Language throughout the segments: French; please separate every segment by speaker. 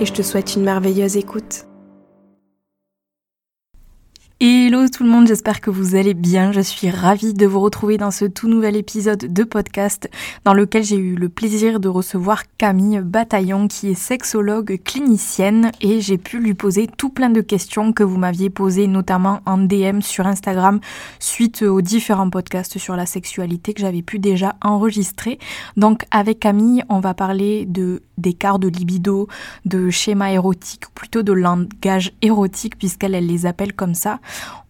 Speaker 1: et je te souhaite une merveilleuse écoute.
Speaker 2: Hello tout le monde, j'espère que vous allez bien. Je suis ravie de vous retrouver dans ce tout nouvel épisode de podcast dans lequel j'ai eu le plaisir de recevoir Camille Bataillon qui est sexologue clinicienne et j'ai pu lui poser tout plein de questions que vous m'aviez posées notamment en DM sur Instagram suite aux différents podcasts sur la sexualité que j'avais pu déjà enregistrer. Donc avec Camille, on va parler de d'écart de libido, de schéma érotique, plutôt de langage érotique puisqu'elle elle les appelle comme ça.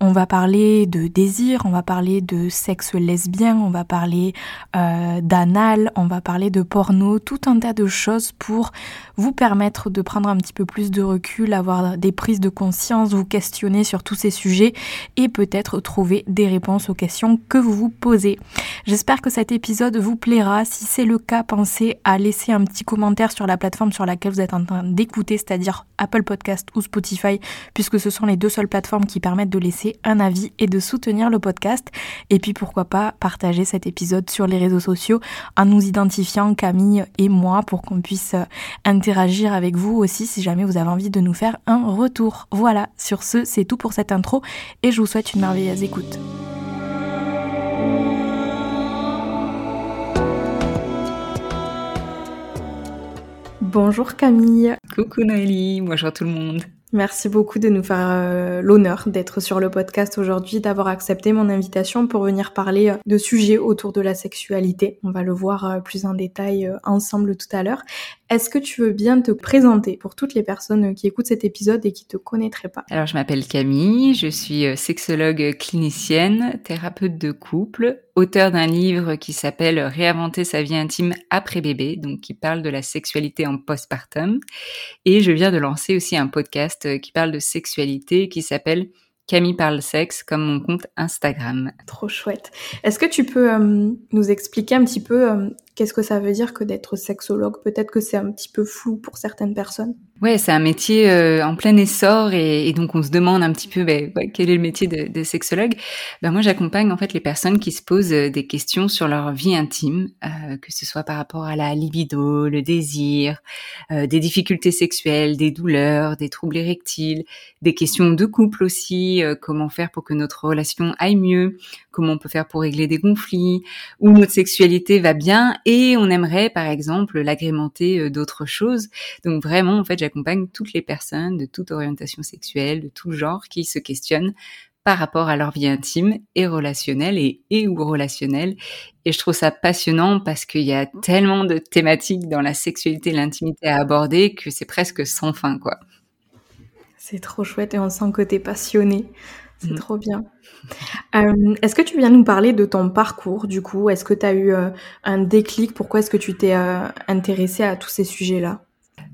Speaker 2: On va parler de désir, on va parler de sexe lesbien, on va parler euh, d'anal, on va parler de porno, tout un tas de choses pour vous permettre de prendre un petit peu plus de recul, avoir des prises de conscience, vous questionner sur tous ces sujets et peut-être trouver des réponses aux questions que vous vous posez. J'espère que cet épisode vous plaira. Si c'est le cas, pensez à laisser un petit commentaire sur la plateforme sur laquelle vous êtes en train d'écouter, c'est-à-dire Apple Podcast ou Spotify, puisque ce sont les deux seules plateformes qui permettent de laisser un avis et de soutenir le podcast. Et puis pourquoi pas partager cet épisode sur les réseaux sociaux en nous identifiant Camille et moi pour qu'on puisse euh, interagir avec vous aussi si jamais vous avez envie de nous faire un retour. Voilà, sur ce, c'est tout pour cette intro et je vous souhaite une merveilleuse écoute. Bonjour Camille.
Speaker 3: Coucou Noélie, bonjour tout le monde.
Speaker 1: Merci beaucoup de nous faire euh, l'honneur d'être sur le podcast aujourd'hui, d'avoir accepté mon invitation pour venir parler euh, de sujets autour de la sexualité. On va le voir euh, plus en détail ensemble tout à l'heure. Est-ce que tu veux bien te présenter pour toutes les personnes qui écoutent cet épisode et qui te connaîtraient pas?
Speaker 3: Alors je m'appelle Camille, je suis sexologue clinicienne, thérapeute de couple, auteur d'un livre qui s'appelle Réinventer sa vie intime après bébé, donc qui parle de la sexualité en postpartum. Et je viens de lancer aussi un podcast euh, qui parle de sexualité qui s'appelle Camille parle sexe comme mon compte Instagram.
Speaker 1: Trop chouette. Est-ce que tu peux euh, nous expliquer un petit peu euh, qu'est-ce que ça veut dire que d'être sexologue? Peut-être que c'est un petit peu flou pour certaines personnes.
Speaker 3: Ouais, c'est un métier euh, en plein essor et, et, donc on se demande un petit peu ben, quel est le métier de, de sexologue. Ben moi, j'accompagne en fait les personnes qui se posent euh, des questions sur leur vie intime, euh, que ce soit par rapport à la libido, le désir, euh, des difficultés sexuelles, des douleurs, des troubles érectiles, des questions de couple aussi, euh, comment faire pour que notre relation aille mieux, comment on peut faire pour régler des conflits, où notre sexualité va bien et on aimerait par exemple l'agrémenter d'autres choses. Donc vraiment, en fait, j'accompagne toutes les personnes de toute orientation sexuelle, de tout genre, qui se questionnent par rapport à leur vie intime et relationnelle et, et ou relationnelle. Et je trouve ça passionnant parce qu'il y a tellement de thématiques dans la sexualité et l'intimité à aborder que c'est presque sans fin, quoi.
Speaker 1: C'est trop chouette et on sent que t'es passionné. C'est mmh. trop bien. Euh, est-ce que tu viens nous parler de ton parcours du coup? Est-ce que tu as eu euh, un déclic? Pourquoi est-ce que tu t'es euh, intéressée à tous ces sujets-là?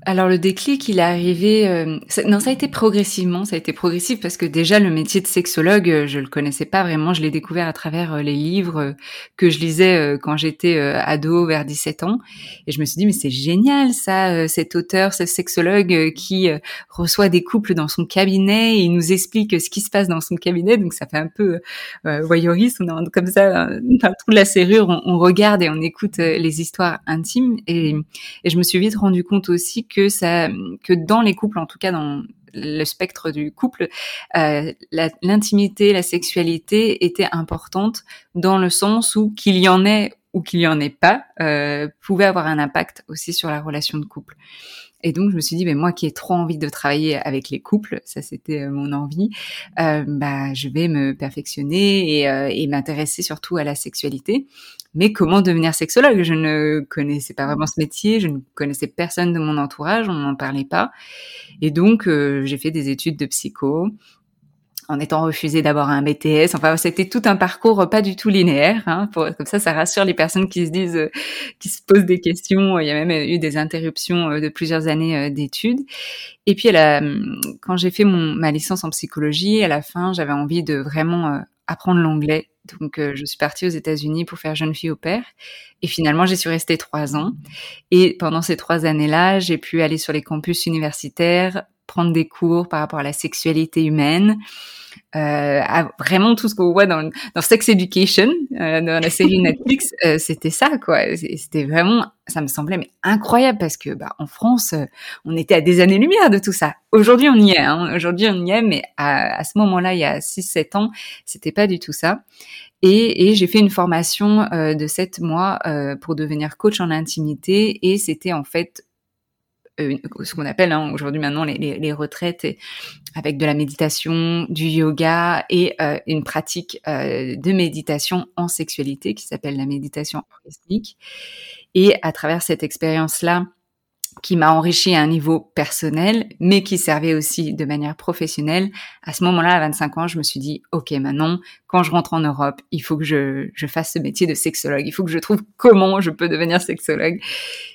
Speaker 3: Alors le déclic, il est arrivé. Euh, non, ça a été progressivement. Ça a été progressif parce que déjà le métier de sexologue, euh, je le connaissais pas vraiment. Je l'ai découvert à travers euh, les livres que je lisais quand j'étais ado, vers 17 ans. Et je me suis dit mais c'est génial ça, cet auteur, ce sexologue qui reçoit des couples dans son cabinet et il nous explique ce qui se passe dans son cabinet. Donc ça fait un peu voyeuriste. On est comme ça dans toute la serrure, on, on, regarde et on écoute les histoires intimes. Et, et je me suis vite rendu compte aussi que que ça, que dans les couples, en tout cas dans le spectre du couple, euh, l'intimité, la, sexualité était importante dans le sens où qu'il y en ait ou qu'il y en ait pas, euh, pouvait avoir un impact aussi sur la relation de couple. Et donc je me suis dit, mais moi qui ai trop envie de travailler avec les couples, ça c'était euh, mon envie, euh, bah je vais me perfectionner et, euh, et m'intéresser surtout à la sexualité. Mais comment devenir sexologue? Je ne connaissais pas vraiment ce métier, je ne connaissais personne de mon entourage, on n'en parlait pas. Et donc j'ai fait des études de psycho. En étant refusée d'abord un BTS. Enfin, c'était tout un parcours pas du tout linéaire. Hein, pour, comme ça, ça rassure les personnes qui se disent, euh, qui se posent des questions. Il y a même eu des interruptions euh, de plusieurs années euh, d'études. Et puis, quand j'ai fait mon, ma licence en psychologie, à la fin, j'avais envie de vraiment apprendre l'anglais. Donc, je suis partie aux États-Unis pour faire jeune fille au père. Et finalement, j'y suis restée trois ans. Et pendant ces trois années-là, j'ai pu aller sur les campus universitaires, prendre des cours par rapport à la sexualité humaine, euh, vraiment tout ce qu'on voit dans, dans Sex Education, euh, dans la série Netflix, euh, c'était ça, quoi. C'était vraiment, ça me semblait mais incroyable parce que, bah, en France, euh, on était à des années-lumière de tout ça. Aujourd'hui, on y est. Hein. Aujourd'hui, on y est, mais à, à ce moment-là, il y a 6-7 ans, c'était pas du tout ça. Et, et j'ai fait une formation euh, de 7 mois pour devenir coach en intimité, et c'était en fait euh, ce qu'on appelle hein, aujourd'hui maintenant les, les, les, retraites avec de la méditation, du yoga et euh, une pratique euh, de méditation en sexualité qui s'appelle la méditation orgasmique. Et à travers cette expérience-là, qui m'a enrichi à un niveau personnel, mais qui servait aussi de manière professionnelle. À ce moment-là, à 25 ans, je me suis dit, OK, maintenant, quand je rentre en Europe, il faut que je, je fasse ce métier de sexologue. Il faut que je trouve comment je peux devenir sexologue.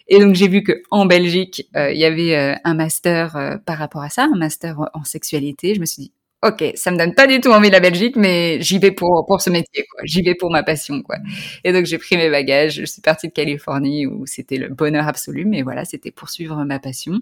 Speaker 3: Et donc, j'ai vu que en Belgique, euh, il y avait euh, un master euh, par rapport à ça, un master en sexualité. Je me suis dit, ok, ça me donne pas du tout envie de la Belgique, mais j'y vais pour pour ce métier, quoi. J'y vais pour ma passion, quoi. Et donc j'ai pris mes bagages, je suis partie de Californie où c'était le bonheur absolu, mais voilà, c'était pour suivre ma passion.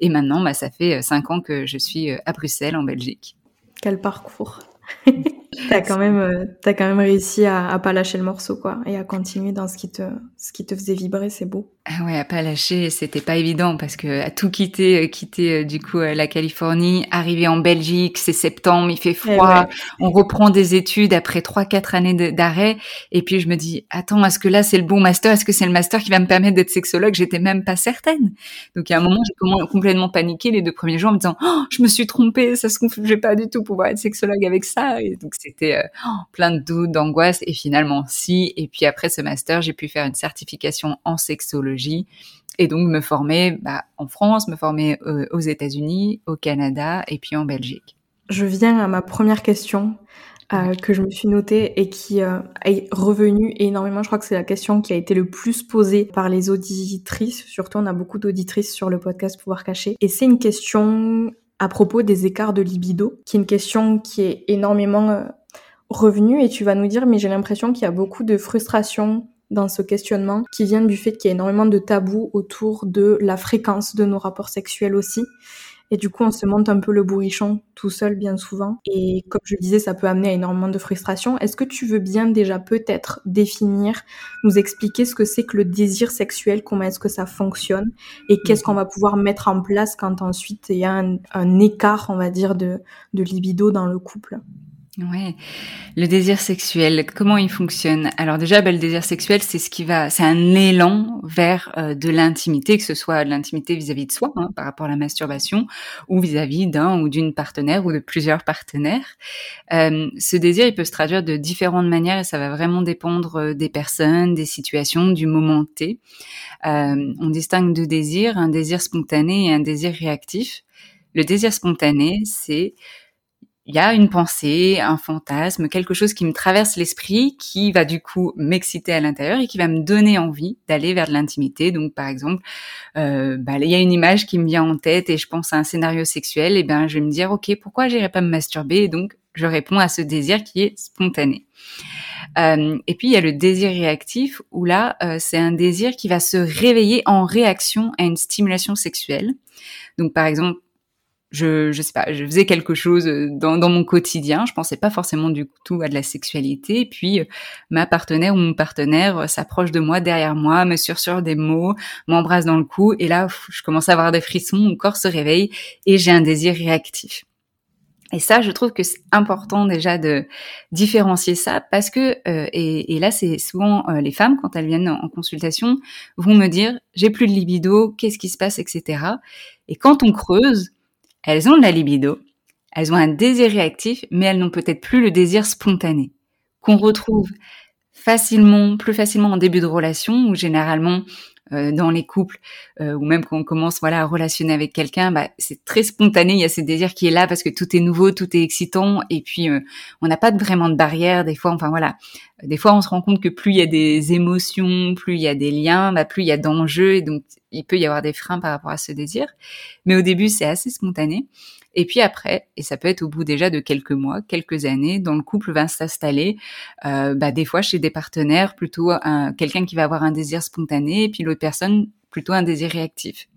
Speaker 3: Et maintenant, bah, ça fait euh, cinq ans que je suis euh, à Bruxelles, en Belgique.
Speaker 1: Quel parcours T'as quand même, euh, as quand même réussi à, à pas lâcher le morceau, quoi, et à continuer dans ce qui te, ce qui te faisait vibrer, c'est beau.
Speaker 3: Ah ouais, à pas lâcher, c'était pas évident parce que à tout quitter, euh, quitter euh, du coup la Californie, arriver en Belgique, c'est septembre, il fait eh froid, on reprend des études après trois quatre années d'arrêt, et puis je me dis attends, est-ce que là c'est le bon master, est-ce que c'est le master qui va me permettre d'être sexologue? J'étais même pas certaine. Donc il y a un moment j'ai complètement paniqué les deux premiers jours en me disant oh, je me suis trompée, ça se je vais pas du tout pouvoir être sexologue avec ça, et donc c'était euh, plein de doutes, d'angoisse, et finalement si. Et puis après ce master, j'ai pu faire une certification en sexologie et donc me former bah, en France, me former euh, aux États-Unis, au Canada et puis en Belgique.
Speaker 1: Je viens à ma première question euh, que je me suis notée et qui est revenue énormément. Je crois que c'est la question qui a été le plus posée par les auditrices. Surtout, on a beaucoup d'auditrices sur le podcast Pouvoir Cacher. Et c'est une question à propos des écarts de libido, qui est une question qui est énormément revenu et tu vas nous dire, mais j'ai l'impression qu'il y a beaucoup de frustration dans ce questionnement qui vient du fait qu'il y a énormément de tabous autour de la fréquence de nos rapports sexuels aussi. Et du coup, on se monte un peu le bourrichon tout seul bien souvent. Et comme je disais, ça peut amener à énormément de frustration. Est-ce que tu veux bien déjà peut-être définir, nous expliquer ce que c'est que le désir sexuel, comment est-ce que ça fonctionne et qu'est-ce qu'on va pouvoir mettre en place quand ensuite il y a un, écart, on va dire, de libido dans le couple?
Speaker 3: Ouais, le désir sexuel, comment il fonctionne? Alors déjà, ben, le désir sexuel, c'est ce qui va, c'est un élan vers euh, de l'intimité, que ce soit de l'intimité vis-à-vis de soi, hein, par rapport à la masturbation, ou vis-à-vis d'un ou d'une partenaire ou de plusieurs partenaires. Euh, ce désir, il peut se traduire de différentes manières et ça va vraiment dépendre euh, des personnes, des situations, du moment T. on distingue deux désirs, un désir spontané et un désir réactif. Le désir spontané, c'est il y a une pensée, un fantasme, quelque chose qui me traverse l'esprit, qui va du coup m'exciter à l'intérieur et qui va me donner envie d'aller vers de l'intimité. Donc par exemple, euh, bah, il y a une image qui me vient en tête et je pense à un scénario sexuel, et ben je vais me dire ok pourquoi j'irai pas me masturber? Et donc je réponds à ce désir qui est spontané. Euh, et puis il y a le désir réactif où là euh, c'est un désir qui va se réveiller en réaction à une stimulation sexuelle. Donc par exemple je je sais pas, je faisais quelque chose euh, dans, dans mon quotidien, je pensais pas forcément du tout à de la sexualité, et puis euh, ma partenaire ou mon partenaire euh, s'approche de moi derrière moi, me sursure des mots, m'embrasse dans le cou, et là je commence à avoir des frissons, mon corps se réveille et j'ai un désir réactif. Et ça, je trouve que c'est important déjà de différencier ça parce que, et, et, là, c'est souvent les femmes, quand elles viennent en consultation, vont me dire, j'ai plus de libido, qu'est-ce qui se passe, etc. Et quand on creuse, elles ont de la libido, elles ont un désir réactif, mais elles n'ont peut-être plus le désir spontané, qu'on retrouve facilement, plus facilement en début de relation, où généralement euh, dans les couples euh, ou même quand on commence voilà à relationner avec quelqu'un, bah, c'est très spontané. Il y a ce désir qui est là parce que tout est nouveau, tout est excitant et puis euh, on n'a pas vraiment de barrière. Des fois, enfin voilà, des fois on se rend compte que plus il y a des émotions, plus il y a des liens, bah, plus il y a d'enjeux et donc il peut y avoir des freins par rapport à ce désir. Mais au début, c'est assez spontané. Et puis après, et ça peut être au bout déjà de quelques mois, quelques années, dans le couple va s'installer, euh, bah, des fois chez des partenaires, plutôt quelqu'un qui va avoir un désir spontané, et puis l'autre personne plutôt un désir réactif.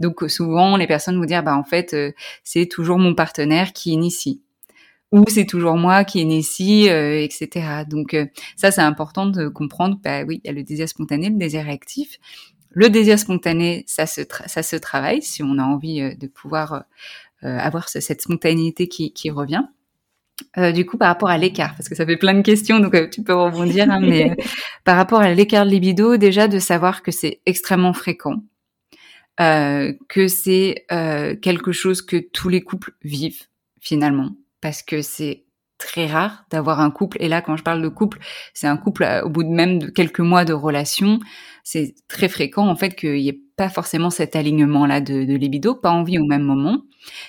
Speaker 3: Donc souvent, les personnes vont dire, bah en fait, euh, c'est toujours mon partenaire qui initie ou c'est toujours moi qui initie, euh, etc. Donc euh, ça, c'est important de comprendre. Bah oui, il y a le désir spontané, le désir réactif. Le désir spontané, ça se ça se travaille si on a envie de pouvoir euh, avoir cette spontanéité qui, qui revient. Euh, du coup, par rapport à l'écart, parce que ça fait plein de questions, donc euh, tu peux rebondir, hein, mais par rapport à l'écart de libido, déjà de savoir que c'est extrêmement fréquent, que c'est quelque chose que tous les couples vivent finalement, parce que c'est très rare d'avoir un couple. Et là, quand je parle de couple, c'est un couple au bout de même de quelques mois de relation. C'est très fréquent en fait qu'il y ait pas forcément cet alignement-là de, de, libido, pas envie au même moment.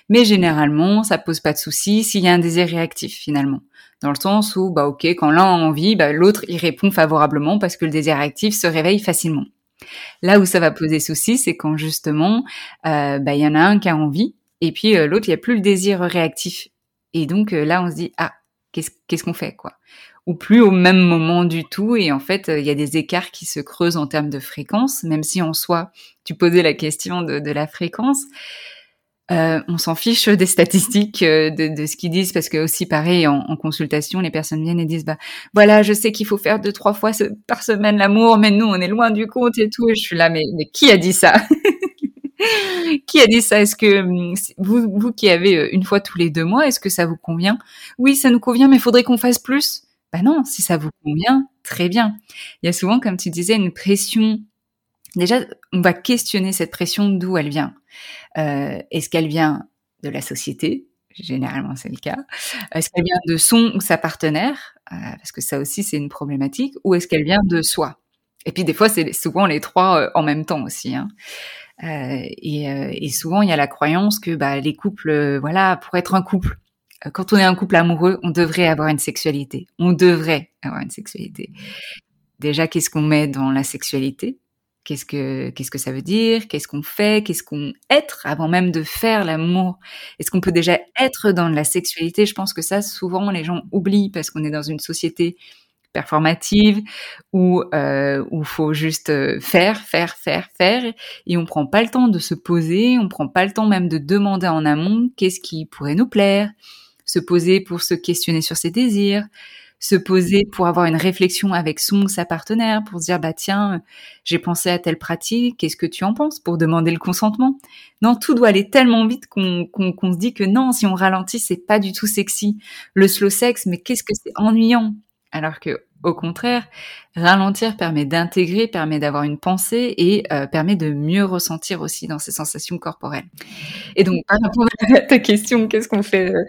Speaker 3: Mais généralement, ça pose pas de souci s'il y a un désir réactif finalement. Dans le sens où, bah ok, quand l'un a envie, bah, l'autre y répond favorablement parce que le désir réactif se réveille facilement. Là où ça va poser souci, c'est quand justement, euh, bah il y en a un qui a envie et puis euh, l'autre il y a plus le désir réactif. Et donc euh, là on se dit ah qu'est-ce qu'on fait quoi? Ou plus au même moment du tout. Et en fait, il y a des écarts qui se creusent en termes de fréquence, même si en soi, tu posais la question de, la fréquence. Euh, on s'en fiche des statistiques, euh, de, ce qu'ils disent, parce que aussi pareil en, consultation, les personnes viennent et disent bah voilà, je sais qu'il faut faire deux trois fois par semaine l'amour, mais nous on est loin du compte et tout. Je suis là, mais qui a dit ça? Qui a dit ça? Est-ce que hum, vous, vous qui avez euh, une fois tous les deux mois, est-ce que ça vous convient? Oui, ça nous convient, mais il faudrait qu'on fasse plus? Bah non, si ça vous convient, très bien. Il y a souvent, comme tu disais, une pression. Déjà, on va questionner cette pression d'où elle vient. Euh, est-ce qu'elle vient de la société? Généralement, c'est le cas. Est-ce qu'elle vient de son ou sa partenaire? Euh, Parce que ça aussi, c'est une problématique. Ou est-ce qu'elle vient de soi? Et puis, des fois, c'est souvent les trois en même temps aussi. Hein. Et, et, souvent, il y a la croyance que bah, les couples, voilà, pour être un couple, quand on est un couple amoureux, on devrait avoir une sexualité. On devrait avoir une sexualité. Déjà, qu'est-ce qu'on met dans la sexualité? Qu'est-ce que qu'est-ce que ça veut dire? Qu'est-ce qu'on fait? Qu'est-ce qu'on être avant même de faire l'amour? Est-ce qu'on peut déjà être dans la sexualité? Je pense que ça souvent les gens oublient parce qu'on est dans une société performative où euh, où faut juste euh, faire faire faire faire et on prend pas le temps de se poser, on prend pas le temps même de demander en amont qu'est-ce qui pourrait nous plaire, se poser pour se questionner sur ses désirs, se poser pour avoir une réflexion avec son ou sa partenaire, pour se dire bah tiens, j'ai pensé à telle pratique, qu'est-ce que tu en penses pour demander le consentement? Non, tout doit aller tellement vite qu'on se dit que non, si on ralentit, c'est pas du tout sexy. Le slow sex, mais qu'est-ce que c'est ennuyant? Alors que au contraire, ralentir permet d'intégrer, permet d'avoir une pensée et euh, permet de mieux ressentir aussi dans ses sensations corporelles. Et donc, par rapport à ta question, qu'est-ce qu'on fait euh,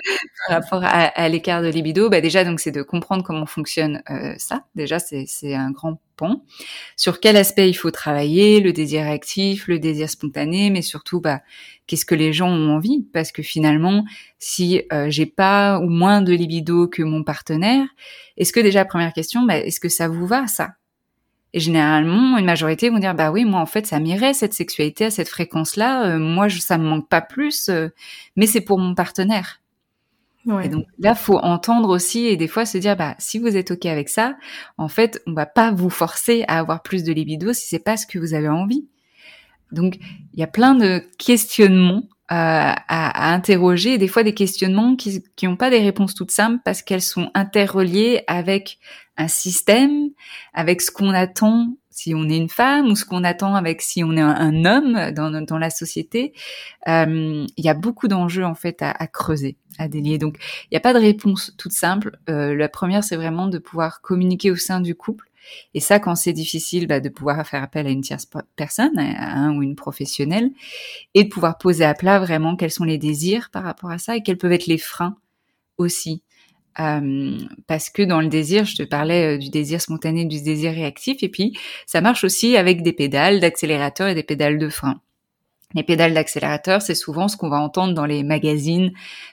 Speaker 3: par rapport à, l'écart de libido? Bah Déjà, donc, c'est de comprendre comment fonctionne euh, ça. Déjà, c'est un grand pont. Sur quel aspect il faut travailler, le désir actif, le désir spontané, mais surtout, bah, qu'est-ce que les gens ont envie? Parce que finalement, si j'ai pas ou moins de libido que mon partenaire, est-ce que déjà, première question, bah, est-ce que ça vous va, Et généralement, une majorité vont dire, bah oui, moi, en fait, ça m'irait, cette sexualité à cette fréquence-là. Euh, moi, je, ça me manque pas plus, euh, mais c'est pour mon partenaire. Et donc là, faut entendre aussi et des fois se dire, bah si vous êtes ok avec ça, en fait, on va pas vous forcer à avoir plus de libido si c'est pas ce que vous avez envie. Donc il y a plein de questionnements à, à, interroger, des fois des questionnements qui n'ont pas des réponses toutes simples parce qu'elles sont interreliées avec un système, avec ce qu'on attend si on est une femme ou ce qu'on attend avec si on est un, homme dans, dans la société. Euh, il y a beaucoup d'enjeux en fait à, à, creuser, à délier. Donc il n'y a pas de réponse toute simple. Euh, la première, c'est vraiment de pouvoir communiquer au sein du couple et ça, quand c'est difficile, bah, de pouvoir faire appel à une tierce personne, à un ou une professionnelle, et de pouvoir poser à plat vraiment quels sont les désirs par rapport à ça et quels peuvent être les freins aussi parce que dans le désir, je te parlais euh, du désir spontané, du désir réactif, et puis ça marche aussi avec des pédales d'accélérateur et des pédales de frein. Les pédales d'accélérateur, c'est souvent ce qu'on va entendre dans les magazines,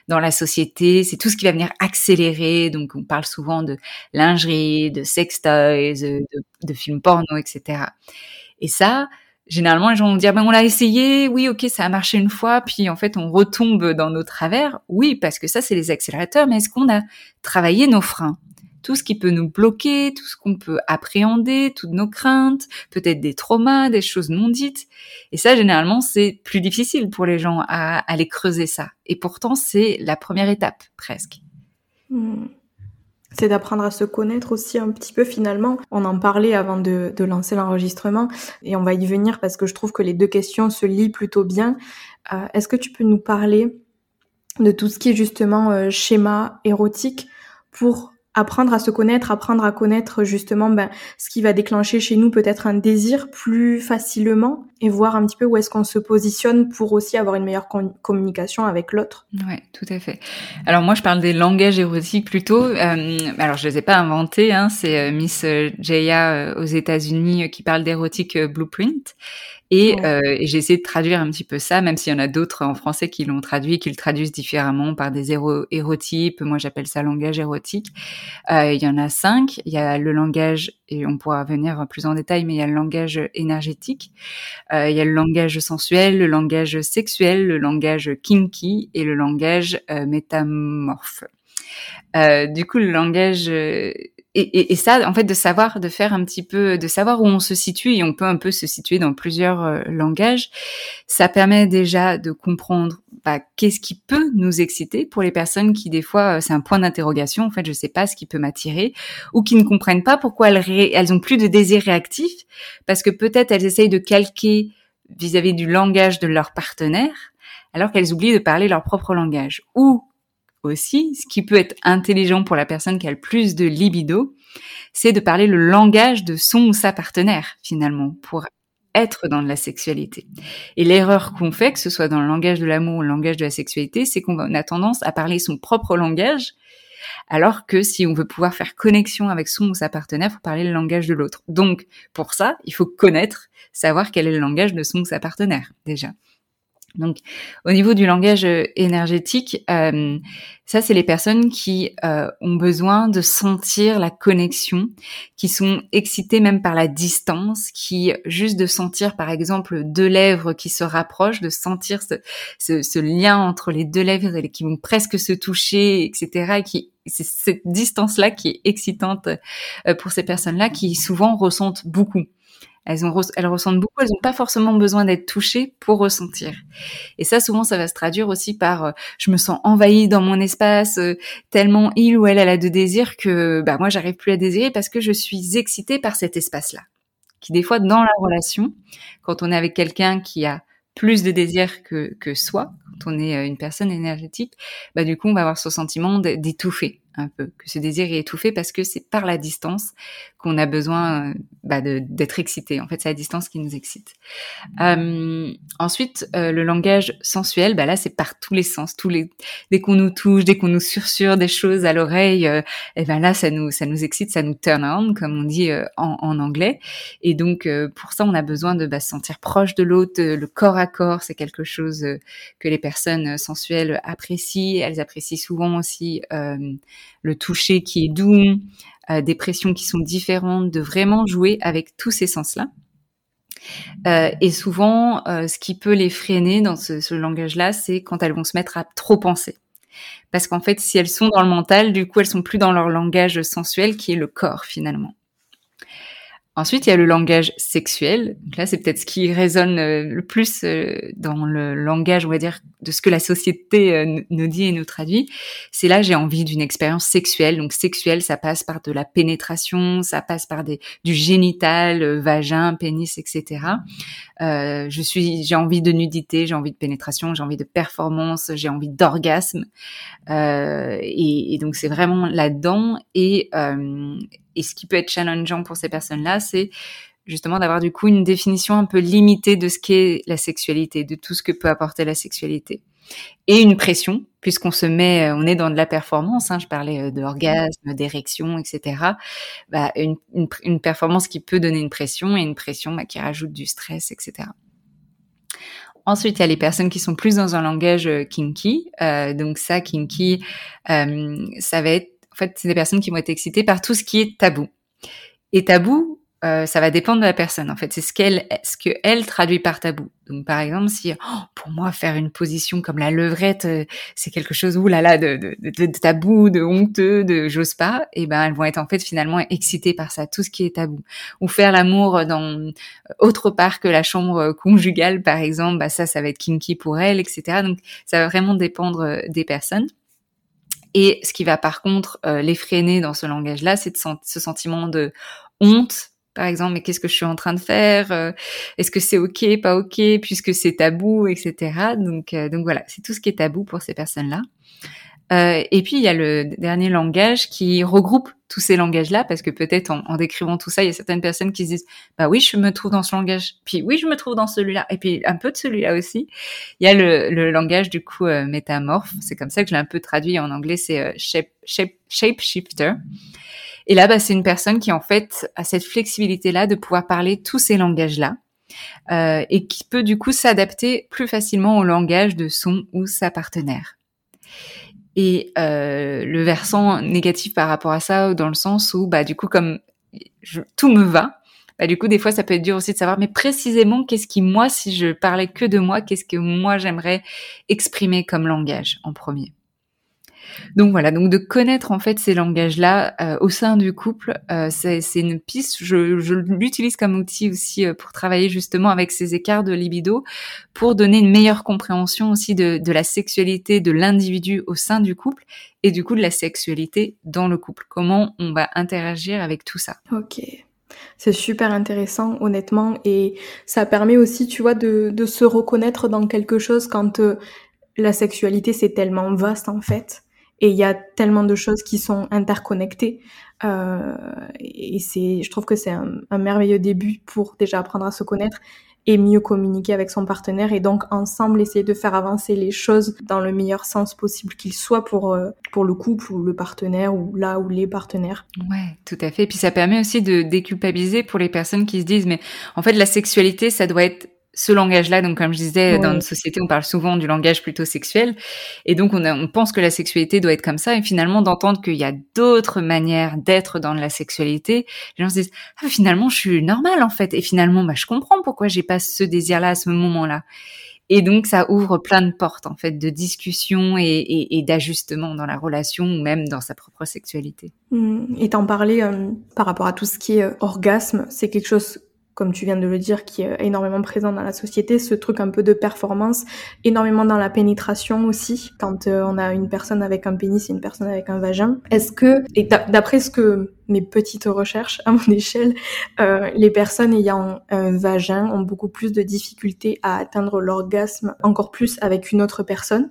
Speaker 3: dans la société. C'est tout ce qui va venir accélérer. Donc, on parle souvent de lingerie, de sextoys, de, de films porno, etc. Et ça, généralement, les gens vont dire, ben, on l'a essayé. Oui, ok, ça a marché une fois. Puis, en fait, on retombe dans nos travers. Oui, parce que ça, c'est les accélérateurs. Mais est-ce qu'on a travaillé nos freins? Tout ce qui peut nous bloquer, tout ce qu'on peut appréhender, toutes nos craintes, peut-être des traumas, des choses non dites. Et ça, généralement, c'est plus difficile pour les gens à aller creuser ça. Et pourtant, c'est la première étape, presque.
Speaker 1: Hmm. C'est d'apprendre à se connaître aussi un petit peu finalement. On en parlait avant de, lancer l'enregistrement et on va y venir parce que je trouve que les deux questions se lient plutôt bien. Euh, est-ce que tu peux nous parler de tout ce qui est justement euh, schéma érotique pour apprendre à se connaître, apprendre à connaître justement ben, ce qui va déclencher chez nous peut-être un désir plus facilement et voir un petit peu où est-ce qu'on se positionne pour aussi avoir une meilleure communication avec l'autre.
Speaker 3: Ouais, tout à fait. Alors moi je parle des langages érotiques plutôt. Euh, alors je les ai pas inventés, hein, c'est euh, Miss euh, Jaya aux États-Unis qui parle d'érotique blueprint. Et, euh, et j'ai essayé de traduire un petit peu ça, même s'il y en a d'autres en français qui l'ont traduit, qui le traduisent différemment par des héro érotypes. Moi, j'appelle ça langage érotique. Euh, il y en a cinq. Il y a le langage, et on pourra venir plus en détail, mais il y a le langage énergétique. Euh, il y a le langage sensuel, le langage sexuel, le langage kinky et le langage euh, métamorphe. Euh, du coup, le langage et, et, ça, en fait, de savoir, de faire un petit peu, de savoir où on se situe et on peut un peu se situer dans plusieurs euh, langages, ça permet déjà de comprendre bah, qu'est-ce qui peut nous exciter pour les personnes qui des fois euh, c'est un point d'interrogation. En fait, je sais pas ce qui peut m'attirer ou qui ne comprennent pas pourquoi elles elles ont plus de désir réactif parce que peut-être elles essayent de calquer vis-à-vis -vis du langage de leur partenaire alors qu'elles oublient de parler leur propre langage ou aussi, ce qui peut être intelligent pour la personne qui a le plus de libido, c'est de parler le langage de son ou sa partenaire, finalement, pour être dans la sexualité. Et l'erreur qu'on fait, que ce soit dans le langage de l'amour ou le langage de la sexualité, c'est qu'on a tendance à parler son propre langage, alors que si on veut pouvoir faire connexion avec son ou sa partenaire, il faut parler le langage de l'autre. Donc, pour ça, il faut connaître, savoir quel est le langage de son ou sa partenaire, déjà. Donc, au niveau du langage euh, énergétique, euh, ça, c'est les personnes qui euh, ont besoin de sentir la connexion, qui sont excitées même par la distance, qui juste de sentir, par exemple, deux lèvres qui se rapprochent, de sentir ce, ce, ce lien entre les deux lèvres et qui vont presque se toucher, etc. Et qui c'est cette distance-là qui est excitante pour ces personnes-là, qui souvent ressentent beaucoup. Elles, ont, elles ressentent beaucoup, elles n'ont pas forcément besoin d'être touchées pour ressentir. Et ça, souvent, ça va se traduire aussi par euh, je me sens envahie dans mon espace, euh, tellement il ou elle, elle a de désir que bah, moi, j'arrive plus à désirer parce que je suis excitée par cet espace-là. Qui, des fois, dans la relation, quand on est avec quelqu'un qui a plus de désir que, que soi, quand on est euh, une personne énergétique, bah, du coup, on va avoir ce sentiment d'étouffer un peu, que ce désir est étouffé parce que c'est par la distance qu'on a besoin euh, bah, d'être excité. En fait, c'est la distance qui nous excite. Euh, ensuite, euh, le langage sensuel, bah là, c'est par tous les sens, tous les dès qu'on nous touche, dès qu'on nous sursure des choses à l'oreille, et eh ben là, ça nous ça nous excite, ça nous turn on, comme on dit en, en, anglais. Et donc, pour ça, on a besoin de bah, se sentir proche de l'autre, le corps à corps, c'est quelque chose que les personnes sensuelles apprécient. Elles apprécient souvent aussi le toucher qui est doux, euh, des pressions qui sont différentes, de vraiment jouer avec tous ces sens-là. Euh, et souvent, euh, ce qui peut les freiner dans ce, ce langage-là, c'est quand elles vont se mettre à trop penser. Parce qu'en fait, si elles sont dans le mental, du coup, elles sont plus dans leur langage sensuel qui est le corps finalement. Ensuite, il y a le langage sexuel. Donc là, c'est peut-être ce qui résonne euh, le plus euh, dans le langage, on va dire, de ce que la société euh, nous dit et nous traduit. C'est là, j'ai envie d'une expérience sexuelle. Donc sexuelle, ça passe par de la pénétration, ça passe par des, du génital, vagin, pénis, etc. Euh, je suis, j'ai envie de nudité, j'ai envie de pénétration, j'ai envie de performance, j'ai envie d'orgasme. Euh, et, et, donc c'est vraiment là-dedans. Et et ce qui peut être challengeant pour ces personnes-là, c'est justement d'avoir du coup une définition un peu limitée de ce qu'est la sexualité, de tout ce que peut apporter la sexualité. et une pression puisqu'on se met, on est dans de la performance. Hein, je parlais d'orgasme, d'érection, etc. Bah, une, performance qui peut donner une pression et une pression bah, qui rajoute du stress, etc. Ensuite, il y a les personnes qui sont plus dans un langage kinky. Euh, donc ça, kinky, euh, ça va être, en fait, c'est des personnes qui vont être excitées par tout ce qui est tabou. Et tabou, euh, ça va dépendre de la personne. En fait, c'est ce qu'elle, ce que elle traduit par tabou. Donc, par exemple, si oh, pour moi faire une position comme la levrette, euh, c'est quelque chose là là de, de, de, tabou, de honteux, de j'ose pas, et eh ben elles vont être en fait finalement excitées par ça, tout ce qui est tabou. Ou faire l'amour dans euh, autre part que la chambre conjugale, par exemple, bah ça, ça va être kinky pour elles, etc. Donc, ça va vraiment dépendre des personnes. Et ce qui va par contre les freiner dans ce langage-là, c'est ce sentiment de honte par exemple, mais qu'est-ce que je suis en train de faire euh, Est-ce que c'est ok, pas ok, puisque c'est tabou, etc. Donc, euh, donc voilà, c'est tout ce qui est tabou pour ces personnes-là. Euh, et puis il y a le dernier langage qui regroupe tous ces langages-là, parce que peut-être en, décrivant tout ça, il y a certaines personnes qui se disent bah oui, je me trouve dans ce langage, puis oui, je me trouve dans celui-là, et puis un peu de celui-là aussi. Il y a le, le langage du coup métamorphe, c'est comme ça que je l'ai un peu traduit en anglais, c'est shape, shape, shape shifter. Et là, bah, c'est une personne qui en fait a cette flexibilité-là de pouvoir parler tous ces langages-là. Euh, et qui peut du coup s'adapter plus facilement au langage de son ou sa partenaire. Et euh, le versant négatif par rapport à ça, dans le sens où, bah, du coup, comme tout me va, bah, du coup, des fois, ça peut être dur aussi de savoir, mais précisément, qu'est-ce qui, moi, si je parlais que de moi, qu'est-ce que moi, j'aimerais exprimer comme langage en premier? Donc voilà, donc de connaître en fait ces langages-là euh, au sein du couple, euh, c'est une piste. Je, je l'utilise comme outil aussi euh, pour travailler justement avec ces écarts de libido, pour donner une meilleure compréhension aussi de, de la sexualité de l'individu au sein du couple et du coup de la sexualité dans le couple. Comment on va interagir avec tout ça.
Speaker 1: Ok. C'est super intéressant, honnêtement, et ça permet aussi, tu vois, de, de se reconnaître dans quelque chose quand la sexualité c'est tellement vaste en fait et il y a tellement de choses qui sont interconnectées. Euh, et c'est, je trouve que c'est un, merveilleux début pour déjà apprendre à se connaître et mieux communiquer avec son partenaire et donc ensemble essayer de faire avancer les choses dans le meilleur sens possible qu'il soit pour euh, pour le couple ou le partenaire ou là ou les partenaires.
Speaker 3: Ouais, tout à fait. Et puis ça permet aussi de déculpabiliser pour les personnes qui se disent mais en fait la sexualité ça doit être ce langage-là, donc comme je disais, dans notre société, on parle souvent du langage plutôt sexuel, et donc on, on pense que la sexualité doit être comme ça, et finalement d'entendre qu'il y a d'autres manières d'être dans la sexualité, les gens se disent ah, finalement je suis normale en fait, et finalement bah je comprends pourquoi j'ai pas ce désir-là à ce moment-là. Et donc, ça ouvre plein de portes, en fait, de discussion et, et, et d'ajustement dans la relation ou même dans sa propre sexualité.
Speaker 1: Mmh. Et t'en parlais euh, par rapport à tout ce qui est euh, orgasme, c'est quelque chose comme tu viens de le dire, qui est énormément présent dans la société, ce truc un peu de performance, énormément dans la pénétration aussi, quand euh, on a une personne avec un pénis et une personne avec un vagin. Est-ce que, et d'après ce que mes petites recherches à mon échelle, euh, les personnes ayant un vagin ont beaucoup plus de difficultés à atteindre l'orgasme, encore plus avec une autre personne?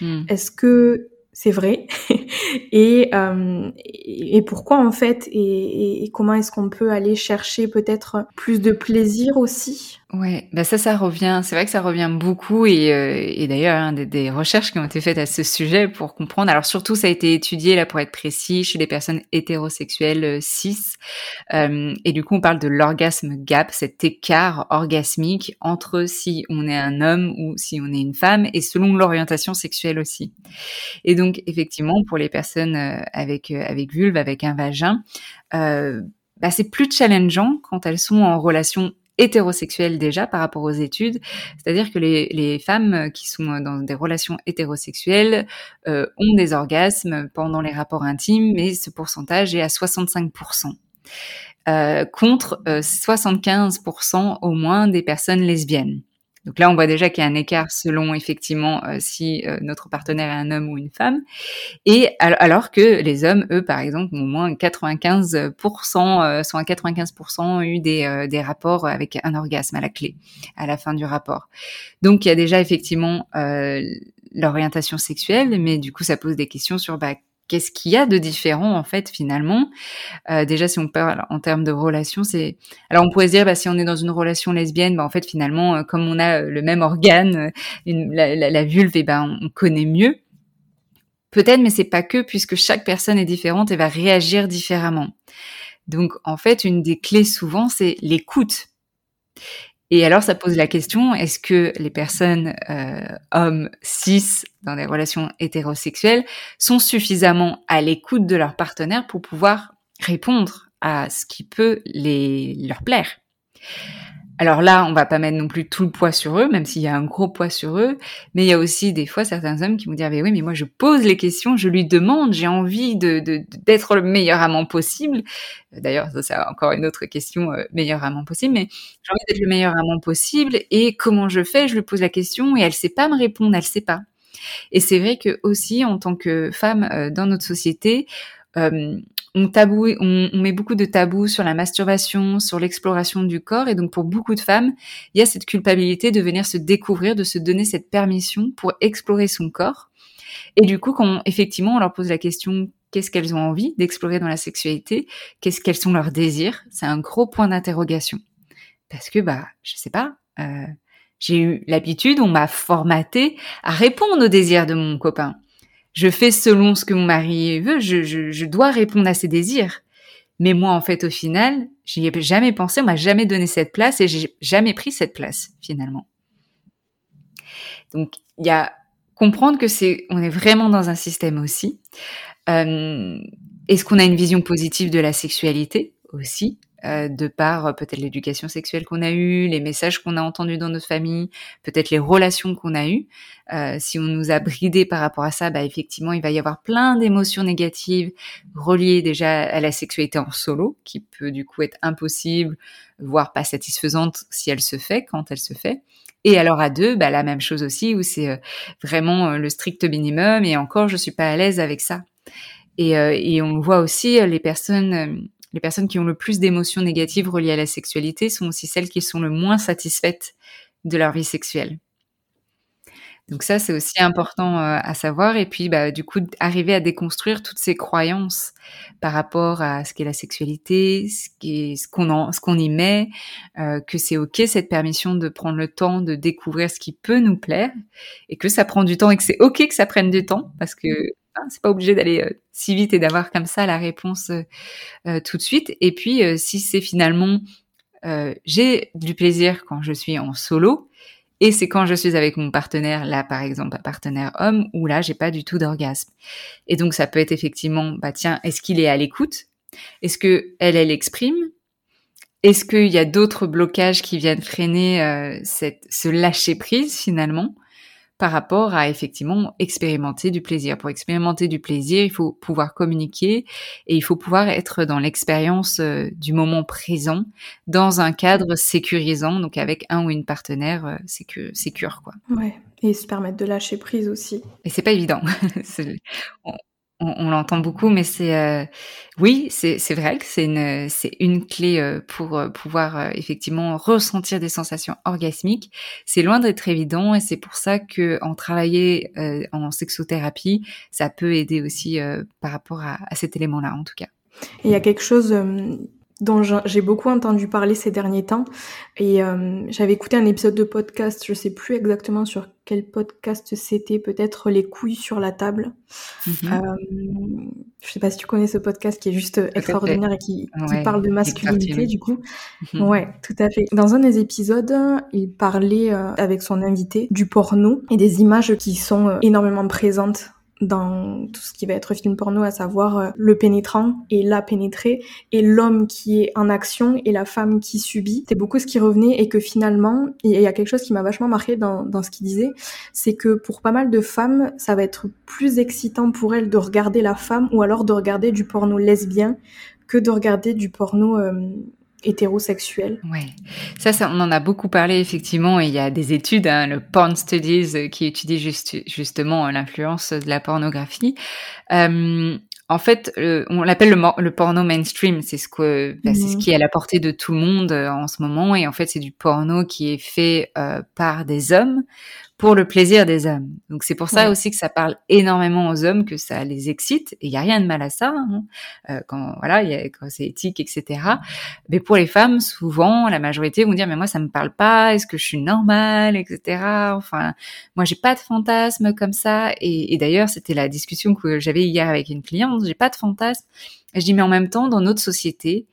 Speaker 1: Hmm. Est-ce que c'est vrai. Et, euh, et, pourquoi en fait et, et comment est-ce qu'on peut aller chercher peut-être plus de plaisir aussi?
Speaker 3: Ouais, bah ça, ça revient. C'est vrai que ça revient beaucoup et, euh, et d'ailleurs hein, des, des, recherches qui ont été faites à ce sujet pour comprendre. Alors surtout, ça a été étudié là pour être précis chez les personnes hétérosexuelles euh, cis. Euh, et du coup, on parle de l'orgasme gap, cet écart orgasmique entre si on est un homme ou si on est une femme et selon l'orientation sexuelle aussi. Et donc effectivement, pour les personnes euh, avec avec vulve, avec un vagin. Bah, c'est plus challengeant quand elles sont en relation hétérosexuels déjà par rapport aux études, c'est-à-dire que les, les, femmes qui sont dans des relations hétérosexuelles euh, ont des orgasmes pendant les rapports intimes, mais ce pourcentage est à 65%. Euh, contre 75% euh, au moins des personnes lesbiennes. Donc là, on voit déjà qu'il y a un écart selon effectivement euh, si euh, notre partenaire est un homme ou une femme. Et alors que les hommes, eux, par exemple, au moins 95% euh, sont à 95% eu des, des rapports avec un orgasme à la clé, à la fin du rapport. Donc il y a déjà effectivement l'orientation sexuelle, mais du coup ça pose des questions sur bah, qu'est-ce qu'il y a de différent en fait finalement? Euh, Déjà, si on parle en termes de relation, c'est alors on pourrait se dire bah, si on est dans une relation lesbienne, bah, en fait finalement euh, comme on a le même organe, la, la, vulve, et eh ben on connaît mieux. Peut-être, mais c'est pas que puisque chaque personne est différente et va réagir différemment. Donc en fait, une des clés souvent, c'est l'écoute. Et alors, ça pose la question est-ce que les personnes euh, hommes cis dans des relations hétérosexuelles sont suffisamment à l'écoute de leur partenaire pour pouvoir répondre à ce qui peut les leur plaire? Alors là, on va pas mettre non plus tout le poids sur eux, même s'il y a un gros poids sur eux. Mais il y a aussi des fois certains hommes qui vont dire, mais oui, mais moi je pose les questions, je lui demande, j'ai envie d'être le meilleur amant possible. D'ailleurs, ça c'est encore une autre question, euh, meilleur amant possible. Mais j'ai envie d'être le meilleur amant possible. Et comment je fais? Je lui pose la question et elle sait pas me répondre, elle sait pas. Et c'est vrai que aussi en tant que femme euh, dans notre société, euh, on, tabou, on, met beaucoup de tabous sur la masturbation, sur l'exploration du corps, et donc pour beaucoup de femmes, il y a cette culpabilité de venir se découvrir, de se donner cette permission pour explorer son corps. Et du coup, quand effectivement on leur pose la question qu'est-ce qu'elles ont envie d'explorer dans la sexualité, qu'est-ce qu'elles sont leurs désirs, c'est un gros point d'interrogation. Parce que bah, je sais pas. Euh, j'ai eu l'habitude, on m'a formaté à répondre aux désirs de mon copain je fais selon ce que mon mari veut, je, dois répondre à ses désirs. Mais moi, en fait, au final, j'y ai jamais pensé, on m'a jamais donné cette place et j'ai jamais pris cette place, finalement. Donc, il y a comprendre que c'est, on est vraiment dans un système aussi. Euh, Est-ce qu'on a une vision positive de la sexualité aussi? Euh, de par euh, peut-être l'éducation sexuelle qu'on a eue, les messages qu'on a entendus dans notre famille, peut-être les relations qu'on a eues. Euh, si on nous a bridés par rapport à ça, bah effectivement, il va y avoir plein d'émotions négatives reliées déjà à la sexualité en solo, qui peut du coup être impossible, voire pas satisfaisante si elle se fait, quand elle se fait. Et alors à deux, bah, la même chose aussi, où c'est vraiment le strict minimum, et encore, je suis pas à l'aise avec ça. Et, et on voit aussi les personnes les personnes qui ont le plus d'émotions négatives reliées à la sexualité sont aussi celles qui sont le moins satisfaites de leur vie sexuelle. Donc ça, c'est aussi important euh, à savoir. Et puis, bah, du coup, arriver à déconstruire toutes ces croyances par rapport à ce qu'est la sexualité, ce qu'on y met, euh, que c'est ok cette permission de prendre le temps de découvrir ce qui peut nous plaire, et que ça prend du temps et que c'est ok que ça prenne du temps parce que c'est pas obligé d'aller euh, si vite et d'avoir comme ça la réponse euh, euh, tout de suite. Et puis, si c'est finalement j'ai du plaisir quand je suis en solo, et c'est quand je suis avec mon partenaire, là par exemple un partenaire homme, où là j'ai pas du tout d'orgasme. Et donc ça peut être effectivement, bah tiens, est-ce qu'il est à l'écoute? Est-ce que elle, elle exprime? Est-ce qu'il y a d'autres blocages qui viennent freiner cette, ce lâcher prise finalement? Par rapport à effectivement expérimenter du plaisir. Pour expérimenter du plaisir, il faut pouvoir communiquer et il faut pouvoir être dans l'expérience euh, du moment présent, dans un cadre sécurisant, donc avec un ou une partenaire euh, sécure, sécure quoi.
Speaker 1: Ouais, et se permettre de lâcher prise aussi.
Speaker 3: Et c'est pas évident. on, l'entend beaucoup, mais c'est euh, oui, c'est vrai que c'est une c'est une clé euh, pour euh, pouvoir effectivement ressentir des sensations orgasmiques. C'est loin d'être évident et c'est pour ça que en travailler en sexothérapie, ça peut aider aussi par rapport à, à cet élément-là en tout cas.
Speaker 1: Il y a quelque chose dont j'ai beaucoup entendu parler ces derniers temps. Et euh, j'avais écouté un épisode de podcast, je sais plus exactement sur quel podcast c'était, peut-être Les couilles sur la table. Mm -hmm. je sais pas si tu connais ce podcast qui est juste extraordinaire et qui, parle de masculinité du coup. Mhm. Ouais, tout à fait. Dans un des épisodes, il parlait euh, avec son invité du porno et des images qui sont euh, énormément présentes dans tout ce qui va être film porno, à savoir euh, le pénétrant et la pénétrée, et l'homme qui est en action et la femme qui subit. C'est beaucoup ce qui revenait et que finalement, il y a quelque chose qui m'a vachement marqué dans, dans ce qu'il disait, c'est que pour pas mal de femmes, ça va être plus excitant pour elles de regarder la femme ou alors de regarder du porno lesbien que de regarder du porno euh, hétérosexuel.
Speaker 3: Ouais, ça, ça, on en a beaucoup parlé effectivement. Et il y a des études, hein, le Porn Studies, euh, qui étudie juste, justement euh, l'influence de la pornographie. Euh, en fait, on l'appelle le, le, porno mainstream. C'est ce que, bah, c'est ce mhm. qui est à la portée de tout le monde en ce moment. Et en fait, c'est du porno qui est fait par des hommes pour le plaisir des hommes. Donc c'est pour ça aussi que ça parle énormément aux hommes, que ça les excite. Et il y a rien de mal à ça, hein. euh, quand voilà, y a, quand c'est éthique, etc. Mais pour les femmes, souvent, la majorité vont dire mais moi ça me parle pas. Est-ce que je suis normale, etc. Enfin, moi j'ai pas de fantasme comme ça. Et, et d'ailleurs, c'était la discussion que j'avais hier avec une cliente. J'ai pas de fantasme. Et je dis mais en même temps, dans notre société,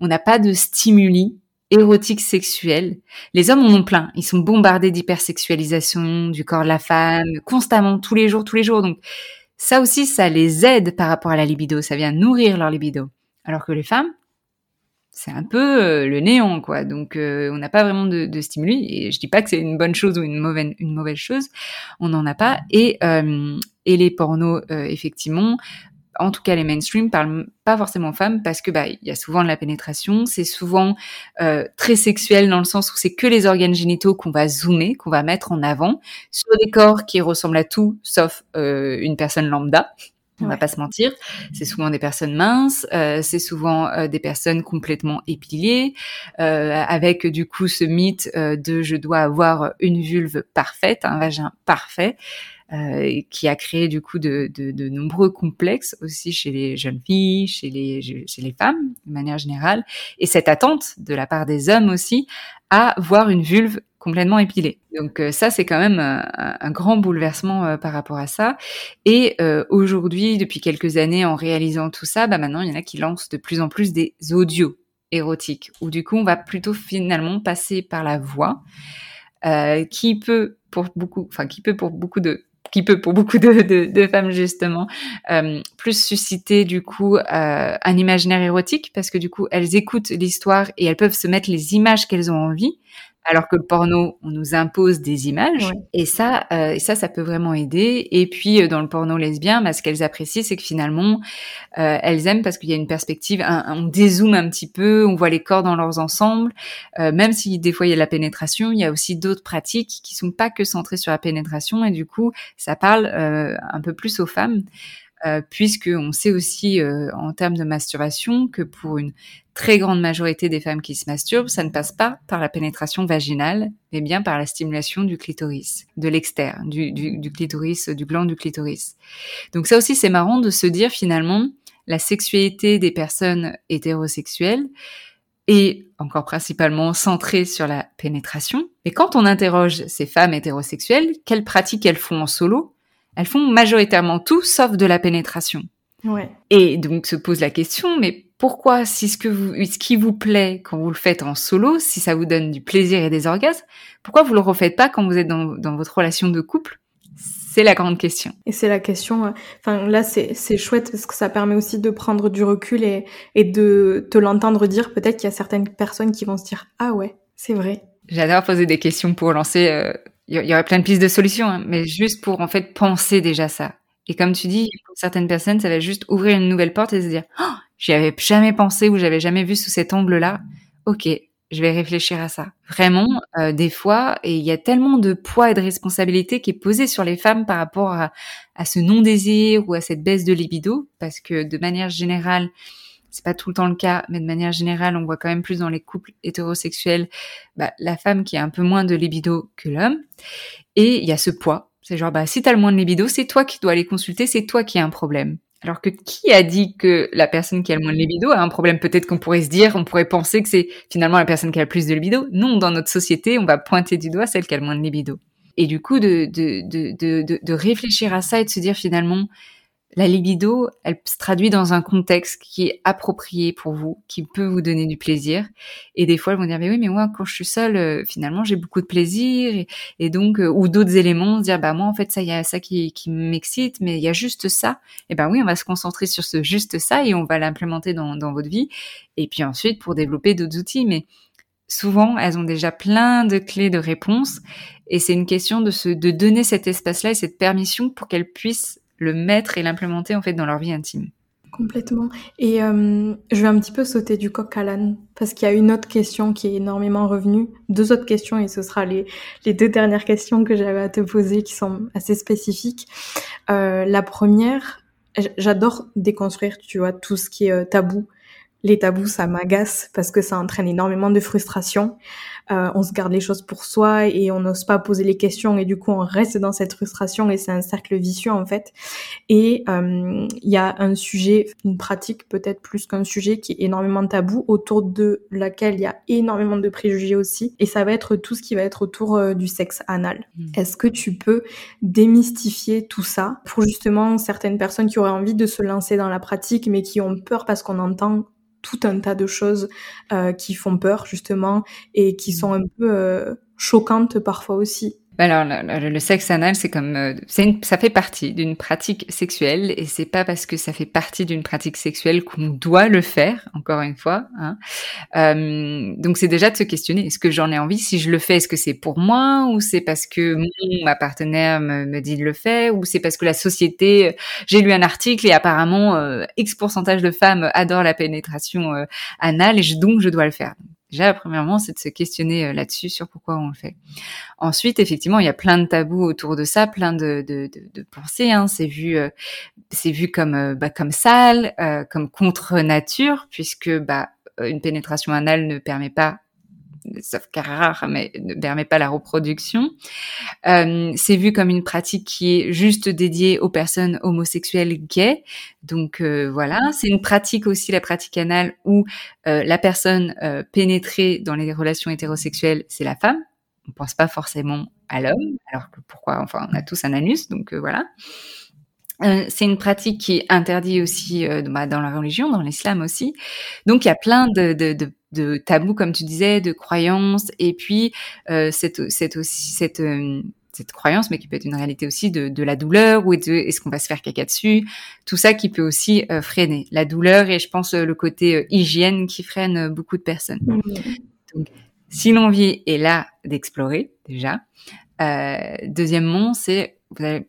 Speaker 3: on n'a pas de stimuli érotique sexuel. Les hommes en ont plein. Ils sont bombardés d'hypersexualisation du corps de la femme, constamment, tous les jours, tous les jours. Donc, ça aussi, ça les aide par rapport à la libido. Ça vient nourrir leur libido. Alors que les femmes, c'est un peu euh, le néant, quoi. Donc, euh, on n'a pas vraiment de, de, stimuli. Et je dis pas que c'est une bonne chose ou une mauvaise, une mauvaise chose. On n'en a pas. Et, euh, et les pornos, effectivement, en tout cas les mainstream parlent pas forcément femmes parce que bah il y a souvent de la pénétration, c'est souvent euh, très sexuel dans le sens où c'est que les organes génitaux qu'on va zoomer, qu'on va mettre en avant sur des corps qui ressemblent à tout sauf euh, une personne lambda. On va pas se mentir, c'est souvent des personnes minces, euh, c'est souvent euh, des personnes complètement épilées, euh, avec du coup ce mythe euh, de je dois avoir une vulve parfaite, un vagin parfait. Euh, qui a créé du coup de, de, de, nombreux complexes aussi chez les jeunes filles, chez les, chez les femmes de manière générale, et cette attente de la part des hommes aussi à voir une vulve complètement épilée. Donc euh, ça, c'est quand même un, un grand bouleversement euh, par rapport à ça. Et euh, aujourd'hui, depuis quelques années, en réalisant tout ça, bah maintenant, il y en a qui lancent de plus en plus des audios érotiques, où du coup, on va plutôt finalement passer par la voix, qui peut pour beaucoup, enfin qui peut pour beaucoup de qui peut pour beaucoup de, femmes justement euh, plus susciter du coup euh, un imaginaire érotique parce que du coup elles écoutent l'histoire et elles peuvent se mettre les images qu'elles ont envie alors que le porno, on nous impose des images. Et ça, euh, et ça, ça peut vraiment aider. Et puis euh, dans le porno lesbien, bah, ce qu'elles apprécient, c'est que finalement, euh, elles aiment parce qu'il y a une perspective, on dézoome un petit peu, on voit les corps dans leurs ensembles. Euh, même si des fois il y a la pénétration, il y a aussi d'autres pratiques qui sont pas que centrées sur la pénétration. Et du coup, ça parle euh, un peu plus aux femmes. Euh, puisque on sait aussi euh, en termes de masturbation que pour une très grande majorité des femmes qui se masturbent, ça ne passe pas par la pénétration vaginale, mais bien par la stimulation du clitoris, de l'externe, du, du, du, clitoris, du gland du clitoris. Donc ça aussi, c'est marrant de se dire finalement la sexualité des personnes hétérosexuelles est encore principalement centrée sur la pénétration. Mais quand on interroge ces femmes hétérosexuelles, quelles pratiques elles font en solo elles font majoritairement tout sauf de la pénétration.
Speaker 1: Ouais.
Speaker 3: Et donc se pose la question, mais pourquoi, si ce que vous, ce qui vous plaît quand vous le faites en solo, si ça vous donne du plaisir et des orgasmes, pourquoi vous le refaites pas quand vous êtes dans, dans votre relation de couple? C'est la grande question.
Speaker 1: Et c'est la question. euh, Enfin, là, c'est c'est chouette parce que ça permet aussi de prendre du recul et et de te l'entendre dire. Peut-être qu'il y a certaines personnes qui vont se dire ah ouais, c'est vrai.
Speaker 3: J'adore poser des questions pour lancer. euh, Il y aurait plein de pistes de solutions, hein, mais juste pour en fait penser déjà ça. Et comme tu dis, pour certaines personnes, ça va juste ouvrir une nouvelle porte et se dire, oh, j'y avais jamais pensé ou j'avais jamais vu sous cet angle-là. Ok, je vais réfléchir à ça. Vraiment, euh, des fois, et il y a tellement de poids et de responsabilité qui est posé sur les femmes par rapport à ce non-désir ou à cette baisse de libido, parce que de manière générale, c'est pas tout le temps le cas, mais de manière générale, on voit quand même plus dans les couples hétérosexuels bah, la femme qui a un peu moins de libido que l'homme. Et il y a ce poids. C'est genre, bah, si t'as le moins de libido, c'est toi qui dois aller consulter, c'est toi qui as un problème. Alors que qui a dit que la personne qui a le moins de libido a un problème? Peut-être qu'on pourrait se dire, on pourrait penser que c'est finalement la personne qui a le plus de libido. Non, dans notre société, on va pointer du doigt celle qui a le moins de libido. Et du coup, de, de, de, de, de réfléchir à ça et de se dire finalement, la libido, elle se traduit dans un contexte qui est approprié pour vous, qui peut vous donner du plaisir. Et des fois, elles vont dire, mais oui, mais moi, quand je suis seule, euh, finalement, j'ai beaucoup de plaisir. Et, donc, euh, ou d'autres éléments, dire, bah moi, en fait, ça, il y a ça qui, qui m'excite, mais il y a juste ça. Et ben oui, on va se concentrer sur ce juste ça et on va l'implémenter dans, dans votre vie. Et puis ensuite, pour développer d'autres outils. Mais souvent, elles ont déjà plein de clés de réponse. Et c'est une question de se, de donner cet espace-là et cette permission pour qu'elles puissent le mettre et l'implémenter en fait dans leur vie intime.
Speaker 1: Complètement. Et euh, je vais un petit peu sauter du coq à l'âne parce qu'il y a une autre question qui est énormément revenue, deux autres questions et ce sera les, les deux dernières questions que j'avais à te poser qui sont assez spécifiques. Euh, la première, j'adore déconstruire, tu vois, tout ce qui est euh, tabou les tabous, ça m'agace parce que ça entraîne énormément de frustration. Euh, on se garde les choses pour soi et on n'ose pas poser les questions et du coup on reste dans cette frustration et c'est un cercle vicieux en fait. Et euh, il y a un sujet, une pratique peut-être plus qu'un sujet qui est énormément tabou autour de laquelle il y a énormément de préjugés aussi et ça va être tout ce qui va être autour euh, du sexe anal. Mmh. Est-ce que tu peux démystifier tout ça pour justement certaines personnes qui auraient envie de se lancer dans la pratique mais qui ont peur parce qu'on entend tout un tas de choses euh, qui font peur justement et qui sont un peu euh, choquantes parfois aussi.
Speaker 3: Bah alors, le, sexe anal, c'est comme, euh, c'est ça fait partie d'une pratique sexuelle et c'est pas parce que ça fait partie d'une pratique sexuelle qu'on doit le faire. Encore une fois, hein. euh, donc c'est déjà de se questionner est-ce que j'en ai envie? Si je le fais, est-ce que c'est pour moi? Ou c'est parce que mon ma partenaire me, dit de le faire? Ou c'est parce que la société J'ai lu un article et apparemment euh, X pourcentage de femmes adorent la pénétration euh, anale et donc je dois le faire. Déjà, premièrement, c'est de se questionner euh, là-dessus sur pourquoi on le fait. Ensuite, effectivement, il y a plein de tabous autour de ça, plein de, de, de, de pensées. Hein. C'est vu, euh, c'est vu comme euh, bah, comme sale, comme contre nature, puisque bah, une pénétration anale ne permet pas sauf cas rare, mais ne permet pas la reproduction. Euh, c'est vu comme une pratique qui est juste dédiée aux personnes homosexuelles gays. Donc euh, voilà, c'est une pratique aussi, la pratique anale, où euh, la personne pénétrée dans les relations hétérosexuelles, c'est la femme. On pense pas forcément à l'homme, alors pourquoi Enfin, on a tous un anus, donc voilà. Euh, c'est une pratique qui est interdite aussi bah, dans la religion, dans l'islam aussi. Donc il y a plein de, de, de, de tabous, comme tu disais, de croyances, et puis euh, cette, cette aussi cette euh, cette croyance, mais qui peut être une réalité aussi de, de la douleur ou de est-ce qu'on va se faire caca dessus, tout ça qui peut aussi euh, freiner la douleur et je pense le côté hygiène qui freine beaucoup de personnes. Mmh. Donc, si l'envie est là d'explorer déjà, deuxièmement, c'est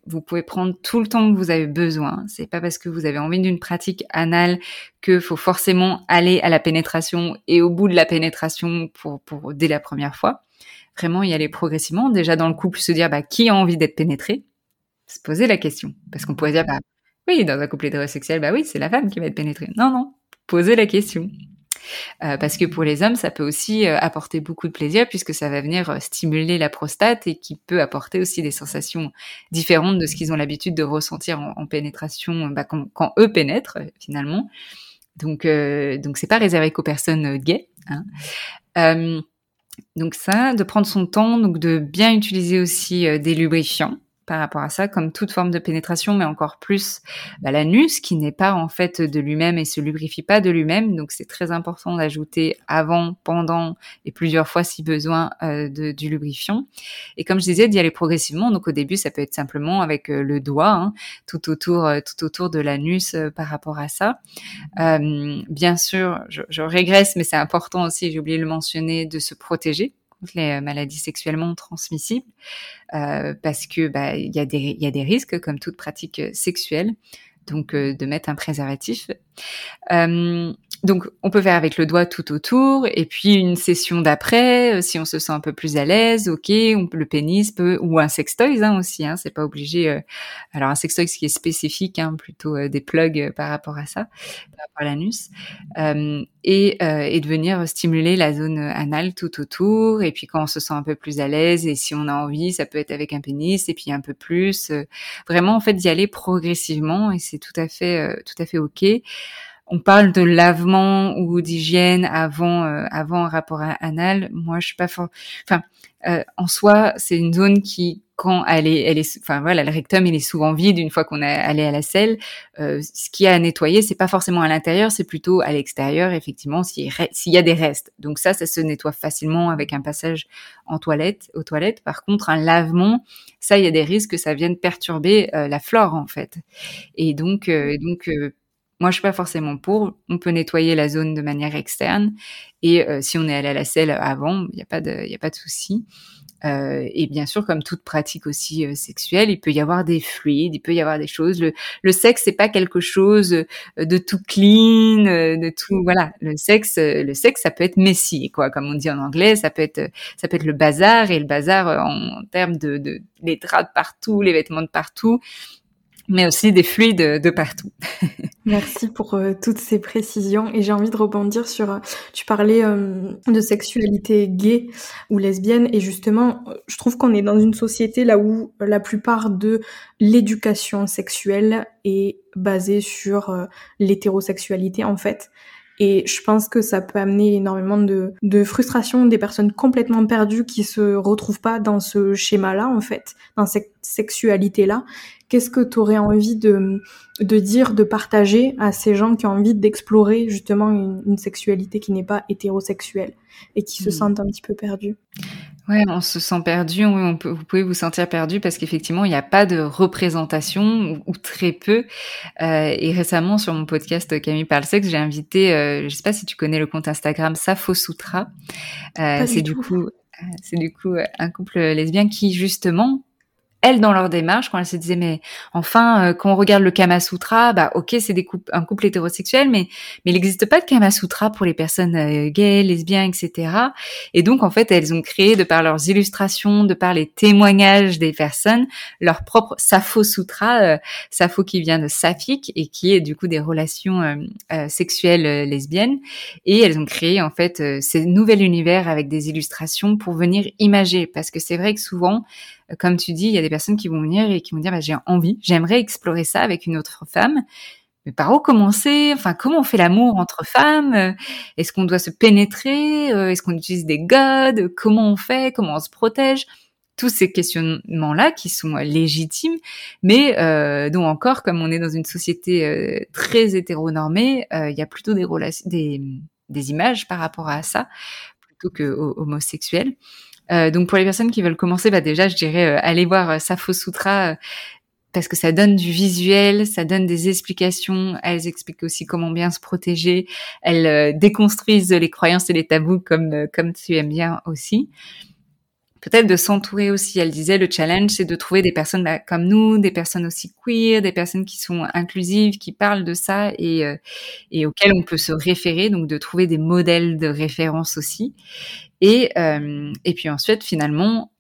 Speaker 3: vous, pouvez prendre tout le temps que vous avez besoin. C'est pas parce que vous avez envie d'une pratique anale que faut forcément aller à la pénétration et au bout de la pénétration pour, pour dès la première fois. Vraiment y aller progressivement. Déjà dans le couple, se dire bah, qui a envie d'être pénétré, se poser la question. Parce qu'on pourrait dire bah oui, dans un couple hétérosexuel, bah oui, c'est la femme qui va être pénétrée. Non, non, poser la question. Euh, parce que pour les hommes, ça peut aussi euh, apporter beaucoup de plaisir puisque ça va venir euh, stimuler la prostate et qui peut apporter aussi des sensations différentes de ce qu'ils ont l'habitude de ressentir en, pénétration bah, quand, eux pénètrent finalement. Donc, donc c'est pas réservé qu'aux personnes gays. Hein. donc ça, de prendre son temps, donc de bien utiliser aussi des lubrifiants par rapport à ça, comme toute forme de pénétration, mais encore plus bah, l'anus qui n'est pas en fait de lui-même et se lubrifie pas de lui-même. Donc c'est très important d'ajouter avant, pendant et plusieurs fois si besoin euh, de, du lubrifiant. Et comme je disais, d'y aller progressivement. Donc au début, ça peut être simplement avec euh, le doigt, hein, tout autour, euh, tout autour de l'anus par rapport à ça. bien sûr, je, je régresse, mais c'est important aussi, j'ai oublié de le mentionner, de se protéger les euh, maladies sexuellement transmissibles, euh, parce que bah, il y a des il y a des risques comme toute pratique euh, sexuelle, donc de mettre un préservatif. Donc, on peut faire avec le doigt tout autour, et puis une session d'après, euh, si on se sent un peu plus à l'aise, ok, on, le pénis peut, ou un sextoys hein, aussi, hein, c'est pas obligé. Euh, alors un sextoys qui est spécifique, hein, plutôt euh, des plugs par rapport à ça, par rapport à l'anus, et, et de venir stimuler la zone anale tout autour, et puis quand on se sent un peu plus à l'aise, et si on a envie, ça peut être avec un pénis, et puis un peu plus. vraiment, en fait, d'y aller progressivement, et c'est tout à fait, tout à fait ok on parle de lavement ou d'hygiène avant euh, avant un rapport anal. Moi, je suis pas fort. Enfin, euh, en soi, c'est une zone qui, quand elle est, elle est, enfin voilà, le rectum il est souvent vide une fois qu'on est allé à la selle. Euh, ce qui a à nettoyer, c'est pas forcément à l'intérieur, c'est plutôt à l'extérieur, effectivement, s'il y a des restes. Donc ça, ça se nettoie facilement avec un passage en toilette, aux toilettes. Par contre, un lavement, ça, il y a des risques que ça vienne perturber la flore en fait. Et donc, donc moi, je suis pas forcément pour. On peut nettoyer la zone de manière externe. Et euh, si on est allé à la selle avant, il n'y a pas de, il a pas de souci. Euh, et bien sûr, comme toute pratique aussi euh, sexuelle, il peut y avoir des fluides, il peut y avoir des choses. Le, le sexe, c'est pas quelque chose de tout clean, de tout. Voilà, le sexe, le sexe, ça peut être messy, quoi, comme on dit en anglais. Ça peut être, ça peut être le bazar et le bazar en, termes de, de les draps de partout, les vêtements de partout mais aussi des fluides de partout.
Speaker 1: Merci pour euh, toutes ces précisions et j'ai envie de rebondir sur, euh, tu parlais euh, de sexualité gay ou lesbienne et justement, je trouve qu'on est dans une société là où la plupart de l'éducation sexuelle est basée sur l'hétérosexualité en fait. Et je pense que ça peut amener énormément de, de frustration des personnes complètement perdues qui se retrouvent pas dans ce schéma-là, en fait, dans cette sexualité-là. Qu'est-ce que tu aurais envie de, de dire, de partager à ces gens qui ont envie d'explorer justement une, sexualité qui n'est pas hétérosexuelle et qui se hmm. sentent un petit peu perdus?
Speaker 3: Ouais, on se sent perdu. on peut, vous pouvez vous sentir perdu parce qu'effectivement, il n'y a pas de représentation ou, très peu. Euh, et récemment, sur mon podcast Camille parle sexe, j'ai invité, euh, je ne sais pas si tu connais le compte Instagram Safo Sutra. Euh, c'est du coup, c'est du coup un couple lesbien qui justement elles dans leur démarche quand elles se disaient mais enfin euh, quand on regarde le Kama Sutra bah ok c'est des un couple hétérosexuel mais mais il n'existe pas de Kama Sutra pour les personnes euh, gays lesbiennes etc et donc en fait elles ont créé de par leurs illustrations de par les témoignages des personnes leur propre Sappho Sutra euh, qui vient de saphique et qui est du coup des relations euh, sexuelles lesbiennes. Et elles ont créé en fait ces nouvel univers avec des illustrations pour venir imager. Parce que c'est vrai que souvent comme tu dis, il y a des personnes qui vont venir et qui vont dire bah, j'ai envie, j'aimerais explorer ça avec une autre femme. Mais par où commencer? Enfin, comment on fait l'amour entre femmes? Est-ce qu'on doit se pénétrer? Euh, Est-ce qu'on utilise des godes? Comment on fait? Comment on se protège? Tous ces questionnements-là qui sont légitimes, mais euh, dont encore, comme on est dans une société euh, très hétéronormée, il y a plutôt des, des, des images par rapport à ça plutôt que homosexuels. Euh, donc pour les personnes qui veulent commencer, bah déjà je dirais euh, voir euh, Safo Sutra parce que ça donne du visuel, ça donne des explications. Elles expliquent aussi comment bien se protéger. Elles déconstruisent les croyances et les tabous comme comme tu aimes bien aussi. Peut-être de s'entourer aussi. Elle disait le challenge, c'est de trouver des personnes bah, comme nous, des personnes aussi queer, des personnes qui sont inclusives, qui parlent de ça et et auxquelles on peut se référer. Donc de trouver des modèles de référence aussi. Et, euh, et puis ensuite, finalement,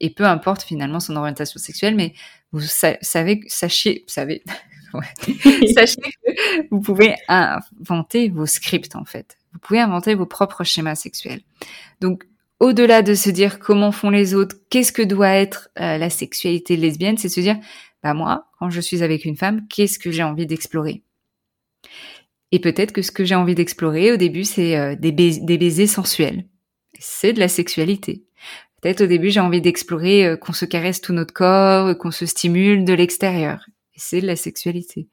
Speaker 3: et peu importe finalement son orientation sexuelle, mais vous savez, sachez, savez, sachez que vous pouvez inventer vos scripts en fait. Vous pouvez inventer vos propres schémas sexuels. Donc, au-delà de se dire comment font les autres, qu'est-ce que doit être euh, la sexualité lesbienne, c'est se dire, bah moi, quand je suis avec une femme, qu'est-ce que j'ai envie d'explorer? Et peut-être que ce que j'ai envie d'explorer au début, c'est euh, des, baisers sensuels c'est de la sexualité. Peut-être au début j'ai envie d'explorer euh, qu'on se caresse tout notre corps, qu'on se stimule de l'extérieur. C'est de la sexualité.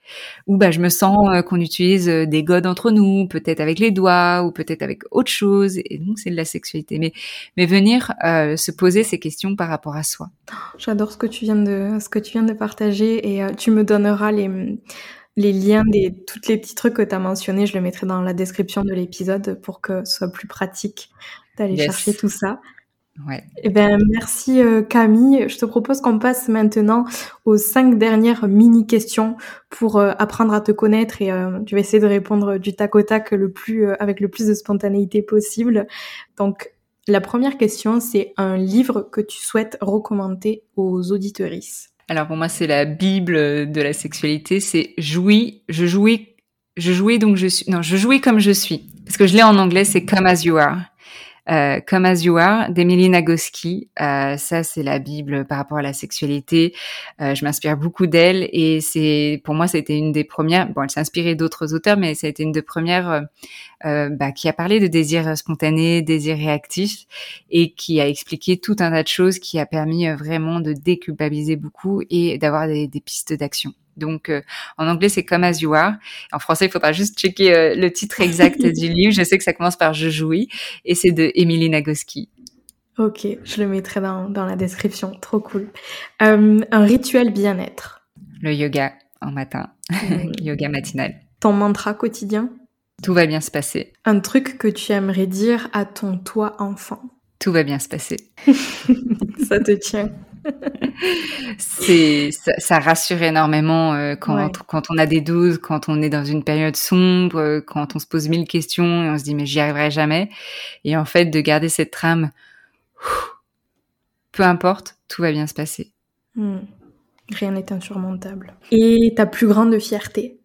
Speaker 3: Ou bah je me sens euh, qu'on utilise des godes entre nous, peut-être avec les doigts ou peut-être avec autre chose, et donc c'est de la sexualité. Mais mais venir se poser ces questions par rapport à soi.
Speaker 1: J'adore ce que tu viens de ce que tu viens de partager et tu me donneras les les liens des toutes les petits trucs que tu as mentionnés, je les mettrai dans la description de l'épisode pour que ce soit plus pratique d'aller chercher tout ça.
Speaker 3: Ouais.
Speaker 1: Eh ben, merci euh, Camille. Je te propose qu'on passe maintenant aux cinq dernières mini questions pour euh, apprendre à te connaître et euh, tu vas essayer de répondre du tac au tac le plus avec le plus de spontanéité possible. Donc la première question, c'est un livre que tu souhaites recommander aux auditorices.
Speaker 3: Alors pour moi, c'est la bible de la sexualité. C'est jouis, je jouis, je jouis donc je suis. Non, je jouis comme je suis parce que je l'ai en anglais. C'est come as you are. Euh, Come As You Are d'Emily Nagoski. Euh, ça, c'est la Bible par rapport à la sexualité. Euh, je m'inspire beaucoup d'elle et c'est pour moi, été une des premières. Bon, elle s'est inspirée d'autres auteurs, mais ça a été une des premières euh, euh, bah, qui a parlé de désir spontané, désir réactif et qui a expliqué tout un tas de choses qui a permis vraiment de déculpabiliser beaucoup et d'avoir des, des pistes d'action. Donc, euh, en anglais, c'est Come As You Are. En français, il faudra juste checker euh, le titre exact du livre. Je sais que ça commence par Je jouis et c'est de Emily Nagoski.
Speaker 1: Ok, je le mettrai dans, dans la description. Trop cool. Euh, un rituel bien-être.
Speaker 3: Le yoga en matin. yoga matinal.
Speaker 1: Ton mantra quotidien.
Speaker 3: Tout va bien se passer.
Speaker 1: Un truc que tu aimerais dire à ton toi enfant.
Speaker 3: Tout va bien se passer.
Speaker 1: ça te tient
Speaker 3: c'est ça, rassure énormément euh, quand quand on a des doutes, quand on est dans une période sombre, euh, quand on se pose mille questions et on se dit mais j'y arriverai jamais. Et en fait de garder cette trame, peu importe, tout va bien se passer.
Speaker 1: Hmm. Rien n'est insurmontable. Et ta plus grande fierté?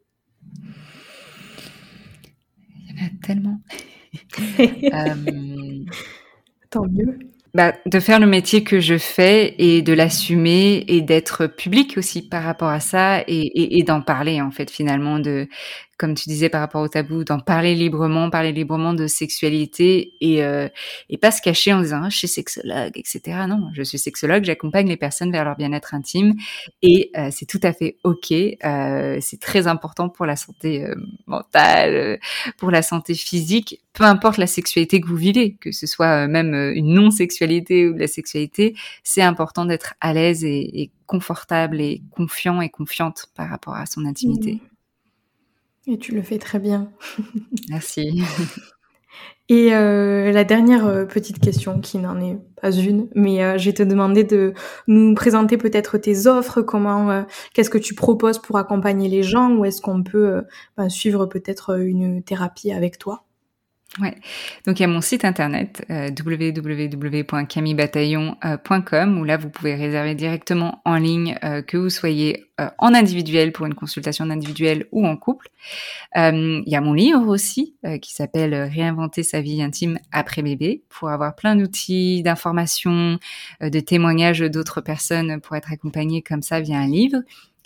Speaker 3: Il y en a tellement.
Speaker 1: euh... Tant mieux.
Speaker 3: Bah, de faire le métier que je fais et de l'assumer et d'être public aussi par rapport à ça et, et, et d'en parler en fait finalement de comme tu disais par rapport au tabou, d'en parler librement, parler librement de sexualité et, euh, et pas se cacher en disant ah, je suis sexologue, etc. Non, je suis sexologue, j'accompagne les personnes vers leur bien-être intime et euh, c'est tout à fait ok. Euh, c'est très important pour la santé euh, mentale, euh, pour la santé physique, peu importe la sexualité que vous vivez, que ce soit euh, même une non-sexualité ou de la sexualité, c'est important d'être à l'aise et, et, confortable et confiant et confiante par rapport à son intimité.
Speaker 1: Et tu le fais très bien.
Speaker 3: Merci.
Speaker 1: Et euh, la dernière euh, petite question, qui n'en est pas une, mais euh, je vais te demander de nous présenter peut-être tes offres, comment, euh, qu'est-ce que tu proposes pour accompagner les gens, ou est-ce qu'on peut ben, suivre peut-être une thérapie avec toi
Speaker 3: Ouais. Donc il y a mon site internet euh, www.camibataillon.com où là vous pouvez réserver directement en ligne euh, que vous soyez euh, en individuel pour une consultation individuelle ou en couple. Euh, il y a mon livre aussi euh, qui s'appelle Réinventer sa vie intime après bébé pour avoir plein d'outils, d'informations, de témoignages d'autres personnes pour être accompagné comme ça via un livre.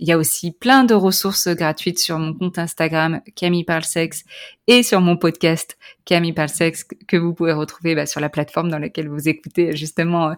Speaker 3: Il y a aussi plein de ressources gratuites sur mon compte Instagram Camille Parle Sexe et sur mon podcast Camille Parle Sexe que vous pouvez retrouver bah, sur la plateforme dans laquelle vous écoutez justement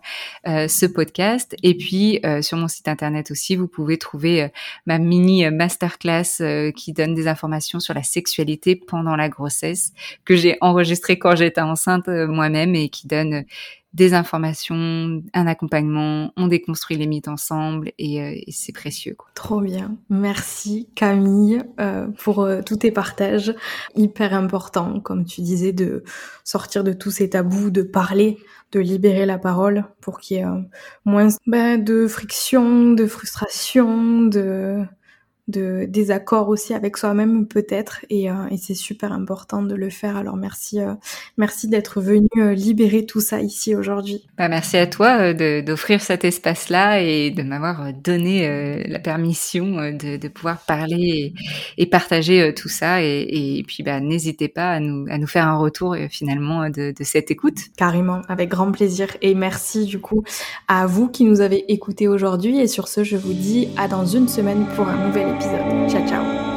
Speaker 3: euh, ce podcast. Et puis euh, sur mon site internet aussi, vous pouvez trouver euh, ma mini masterclass euh, qui donne des informations sur la sexualité pendant la grossesse que j'ai enregistrée quand j'étais enceinte euh, moi-même et qui donne des informations, un accompagnement, on déconstruit les mythes ensemble et, euh, c'est précieux. Quoi.
Speaker 1: Trop bien. Merci Camille euh, pour euh, tous tes partages. Hyper important, comme tu disais, de sortir de tous ces tabous, de parler, de libérer la parole pour qu'il y ait moins ben, de friction, de frustration, de de désaccord aussi avec soi-même peut-être. Et, euh, et c'est super important de le faire. Alors merci euh, merci d'être venu euh, libérer tout ça ici aujourd'hui.
Speaker 3: Bah, merci à toi d'offrir cet espace là et de m'avoir donné la permission de, de pouvoir parler et, et partager tout ça. Et, et puis bah, n'hésitez pas à nous à nous faire un retour finalement de, de cette écoute.
Speaker 1: Carrément avec grand plaisir. Et merci du coup à vous qui nous avez écoutés aujourd'hui. Et sur ce je vous dis à dans une semaine pour un nouvel Ciao, ciao.